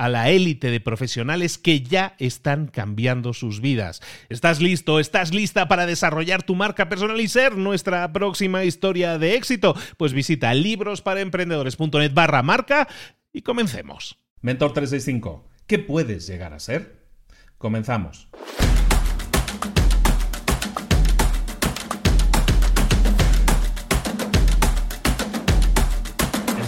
a la élite de profesionales que ya están cambiando sus vidas. ¿Estás listo? ¿Estás lista para desarrollar tu marca personal y ser nuestra próxima historia de éxito? Pues visita librosparaemprendedores.net barra marca y comencemos. Mentor 365, ¿qué puedes llegar a ser? Comenzamos.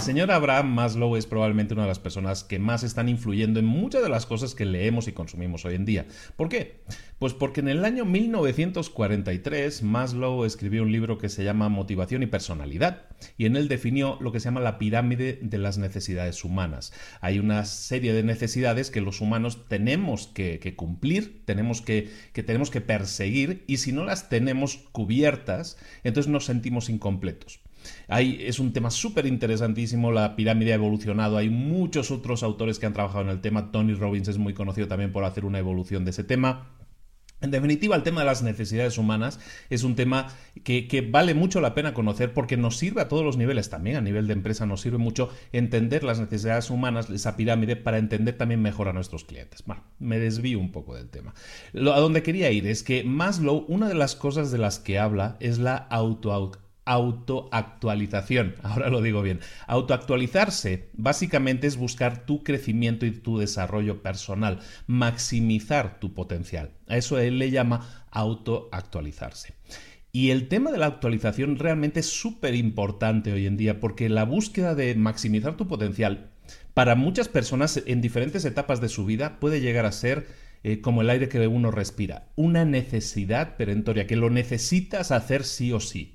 Señor Abraham Maslow es probablemente una de las personas que más están influyendo en muchas de las cosas que leemos y consumimos hoy en día. ¿Por qué? Pues porque en el año 1943 Maslow escribió un libro que se llama Motivación y Personalidad y en él definió lo que se llama la pirámide de las necesidades humanas. Hay una serie de necesidades que los humanos tenemos que, cumplir, tenemos que, tenemos que perseguir y si no las tenemos cubiertas, entonces nos sentimos incompletos es un tema súper interesantísimo, la pirámide ha evolucionado, hay muchos otros autores que han trabajado en el tema, Tony Robbins es muy conocido también por hacer una evolución de ese tema. En definitiva, el tema de las necesidades humanas es un tema que, vale mucho la pena conocer porque nos sirve a todos los niveles, también a nivel de empresa nos sirve mucho entender las necesidades humanas, esa pirámide, para entender también mejor a nuestros clientes. Bueno, me desvío un poco del tema. Lo, a donde quería ir es que Maslow, una de las cosas de las que habla es la auto autoactualización. Ahora lo digo bien. Autoactualizarse básicamente es buscar tu crecimiento y tu desarrollo personal, maximizar tu potencial. A eso él le llama autoactualizarse. Y el tema de la actualización realmente es súper importante hoy en día porque la búsqueda de maximizar tu potencial para muchas personas en diferentes etapas de su vida puede llegar a ser eh, como el aire que uno respira, una necesidad perentoria que lo necesitas hacer sí o sí.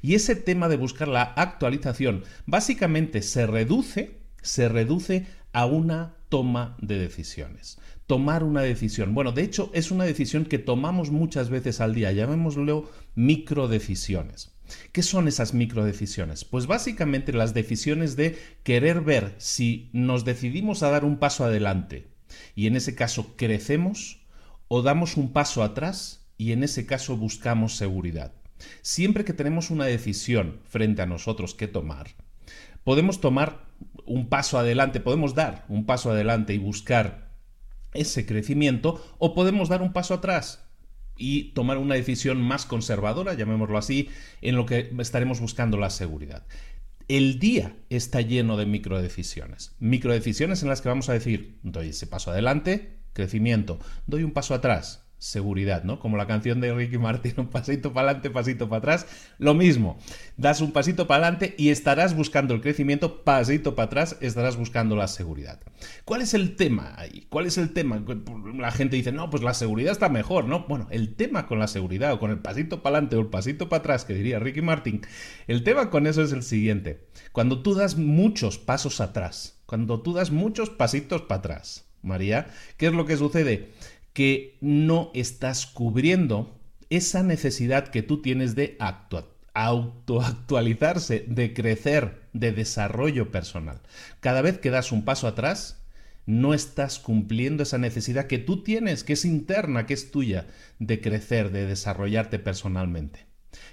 Y ese tema de buscar la actualización básicamente se reduce, se reduce a una toma de decisiones. Tomar una decisión. Bueno, de hecho es una decisión que tomamos muchas veces al día, llamémoslo microdecisiones. ¿Qué son esas microdecisiones? Pues básicamente las decisiones de querer ver si nos decidimos a dar un paso adelante y en ese caso crecemos o damos un paso atrás y en ese caso buscamos seguridad. Siempre que tenemos una decisión frente a nosotros que tomar, podemos tomar un paso adelante, podemos dar un paso adelante y buscar ese crecimiento o podemos dar un paso atrás y tomar una decisión más conservadora, llamémoslo así, en lo que estaremos buscando la seguridad. El día está lleno de microdecisiones. Microdecisiones en las que vamos a decir, doy ese paso adelante, crecimiento, doy un paso atrás, seguridad, ¿no? Como la canción de Ricky Martin, un pasito para adelante, pasito para atrás. Lo mismo, das un pasito para adelante y estarás buscando el crecimiento, pasito para atrás, estarás buscando la seguridad. ¿Cuál es el tema ahí? ¿Cuál es el tema? La gente dice, no, pues la seguridad está mejor, ¿no? Bueno, el tema con la seguridad o con el pasito para adelante o el pasito para atrás, que diría Ricky Martin, el tema con eso es el siguiente. Cuando tú das muchos pasos atrás, cuando tú das muchos pasitos para atrás, María, ¿qué es lo que sucede? Que no estás cubriendo esa necesidad que tú tienes de autoactualizarse, de crecer, de desarrollo personal. Cada vez que das un paso atrás, no estás cumpliendo esa necesidad que tú tienes, que es interna, que es tuya, de crecer, de desarrollarte personalmente.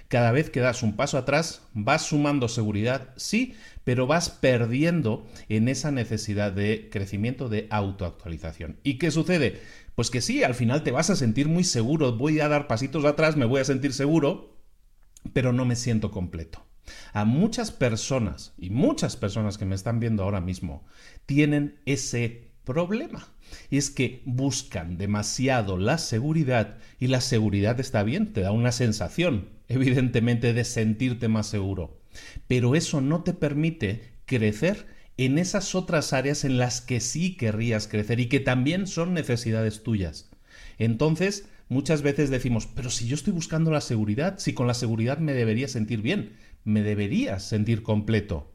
Cada vez que das un paso atrás, vas sumando seguridad, sí, pero vas perdiendo en esa necesidad de crecimiento, de autoactualización. ¿Y qué sucede? Pues que sí, al final te vas a sentir muy seguro, voy a dar pasitos atrás, me voy a sentir seguro, pero no me siento completo. A muchas personas, y muchas personas que me están viendo ahora mismo, tienen ese problema. Y es que buscan demasiado la seguridad y la seguridad está bien, te da una sensación, evidentemente, de sentirte más seguro. Pero eso no te permite crecer en esas otras áreas en las que sí querrías crecer y que también son necesidades tuyas. Entonces, muchas veces decimos, pero si yo estoy buscando la seguridad, si con la seguridad me debería sentir bien, me debería sentir completo,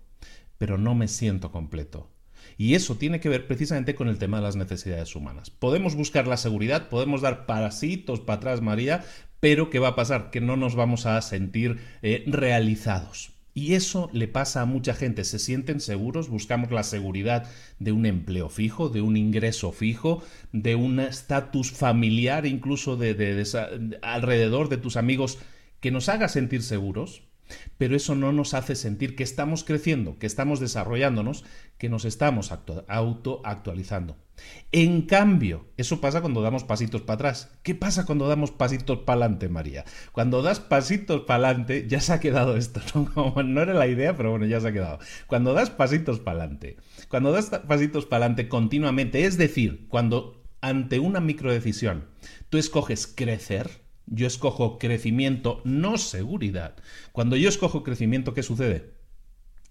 pero no me siento completo. Y eso tiene que ver precisamente con el tema de las necesidades humanas. Podemos buscar la seguridad, podemos dar parasitos para atrás, María, pero ¿qué va a pasar? Que no nos vamos a sentir eh, realizados. Y eso le pasa a mucha gente. Se sienten seguros, buscamos la seguridad de un empleo fijo, de un ingreso fijo, de un estatus familiar, incluso de, alrededor de tus amigos, que nos haga sentir seguros. Pero eso no nos hace sentir que estamos creciendo, que estamos desarrollándonos, que nos estamos autoactualizando. En cambio, eso pasa cuando damos pasitos para atrás. ¿Qué pasa cuando damos pasitos para adelante, María? Cuando das pasitos para adelante, ya se ha quedado esto, ¿no? era la idea, pero bueno, ya se ha quedado. Cuando das pasitos para adelante, cuando das pasitos para adelante continuamente, es decir, cuando ante una microdecisión tú escoges crecer, yo escojo crecimiento, no seguridad. Cuando yo escojo crecimiento, ¿qué sucede?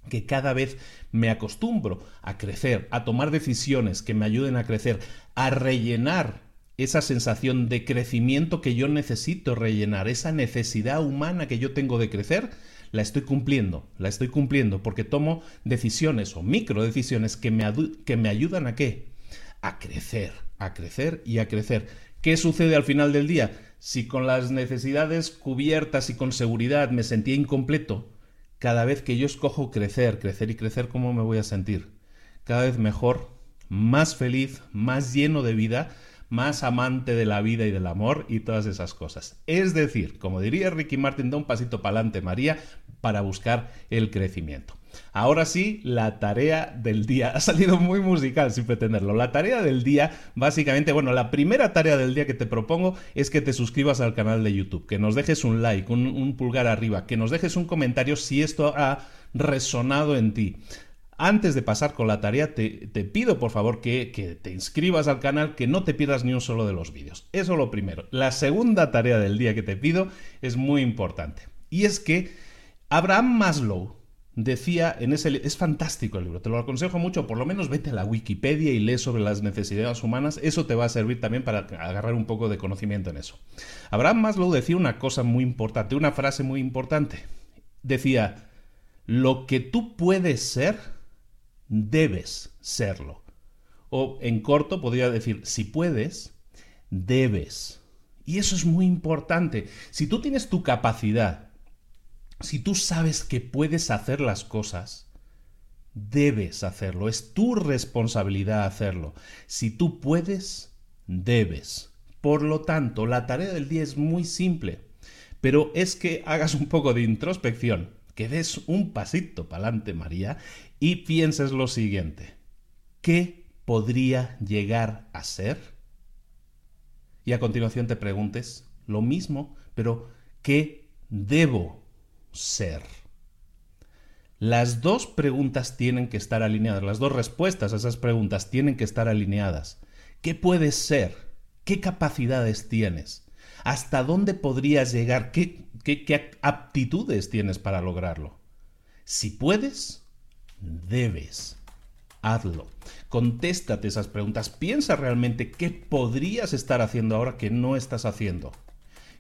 que cada vez me acostumbro a crecer, a tomar decisiones que me ayuden a crecer, a rellenar esa sensación de crecimiento que yo necesito rellenar, esa necesidad humana que yo tengo de crecer, la estoy cumpliendo, la estoy cumpliendo porque tomo decisiones o micro decisiones que me, que me ayudan a qué? A crecer, a crecer y a crecer. ¿Qué sucede al final del día? Si con las necesidades cubiertas y con seguridad me sentía incompleto, cada vez que yo escojo crecer, crecer y crecer, ¿cómo me voy a sentir? Cada vez mejor, más feliz, más lleno de vida, más amante de la vida y del amor y todas esas cosas. Es decir, como diría Ricky Martin, da un pasito para adelante, María, para buscar el crecimiento. Ahora sí, la tarea del día. Ha salido muy musical sin pretenderlo. La tarea del día, básicamente, bueno, la primera tarea del día que te propongo es que te suscribas al canal de YouTube, que nos dejes un like, un, pulgar arriba, que nos dejes un comentario si esto ha resonado en ti. Antes de pasar con la tarea, te, pido por favor que, que, te inscribas al canal, que no te pierdas ni un solo de los vídeos. Eso lo primero. La segunda tarea del día que te pido es muy importante. Y es que Abraham Maslow, decía en ese es fantástico el libro, te lo aconsejo mucho, por lo menos vete a la Wikipedia y lee sobre las necesidades humanas, eso te va a servir también para agarrar un poco de conocimiento en eso. Abraham Maslow decía una cosa muy importante, una frase muy importante. Decía, lo que tú puedes ser, debes serlo. O en corto podría decir, si puedes, debes. Y eso es muy importante. Si tú tienes tu capacidad si tú sabes que puedes hacer las cosas, debes hacerlo. Es tu responsabilidad hacerlo. Si tú puedes, debes. Por lo tanto, la tarea del día es muy simple, pero es que hagas un poco de introspección, que des un pasito para adelante, María, y pienses lo siguiente. ¿Qué podría llegar a ser? Y a continuación te preguntes lo mismo, pero ¿qué debo ser? Las dos preguntas tienen que estar alineadas, las dos respuestas a esas preguntas tienen que estar alineadas. ¿Qué puedes ser? ¿Qué capacidades tienes? ¿Hasta dónde podrías llegar? ¿Qué, qué aptitudes tienes para lograrlo? Si puedes, debes. Hazlo. Contéstate esas preguntas. Piensa realmente qué podrías estar haciendo ahora que no estás haciendo.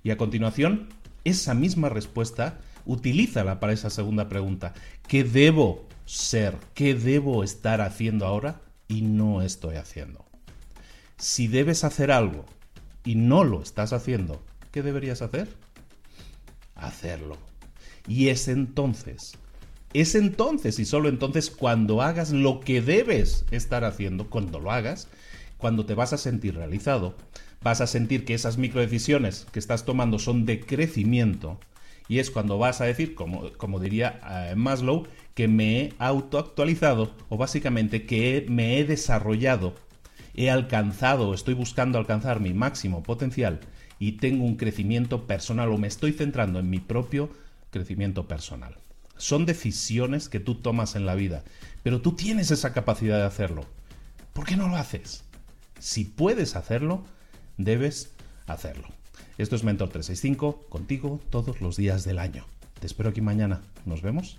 Y a continuación, esa misma respuesta utilízala para esa segunda pregunta. ¿Qué debo ser? ¿Qué debo estar haciendo ahora y no estoy haciendo? Si debes hacer algo y no lo estás haciendo, ¿qué deberías hacer? hacerlo. Y es entonces, es entonces y solo entonces cuando hagas lo que debes estar haciendo, cuando lo hagas, cuando te vas a sentir realizado, vas a sentir que esas microdecisiones que estás tomando son de crecimiento y es cuando vas a decir, como, como diría eh, Maslow, que me he autoactualizado o básicamente que me he desarrollado, he alcanzado, estoy buscando alcanzar mi máximo potencial y tengo un crecimiento personal o me estoy centrando en mi propio crecimiento personal. Son decisiones que tú tomas en la vida, pero tú tienes esa capacidad de hacerlo. ¿Por qué no lo haces? Si puedes hacerlo, debes hacerlo. Esto es Mentor 365, contigo todos los días del año. Te espero aquí mañana. Nos vemos.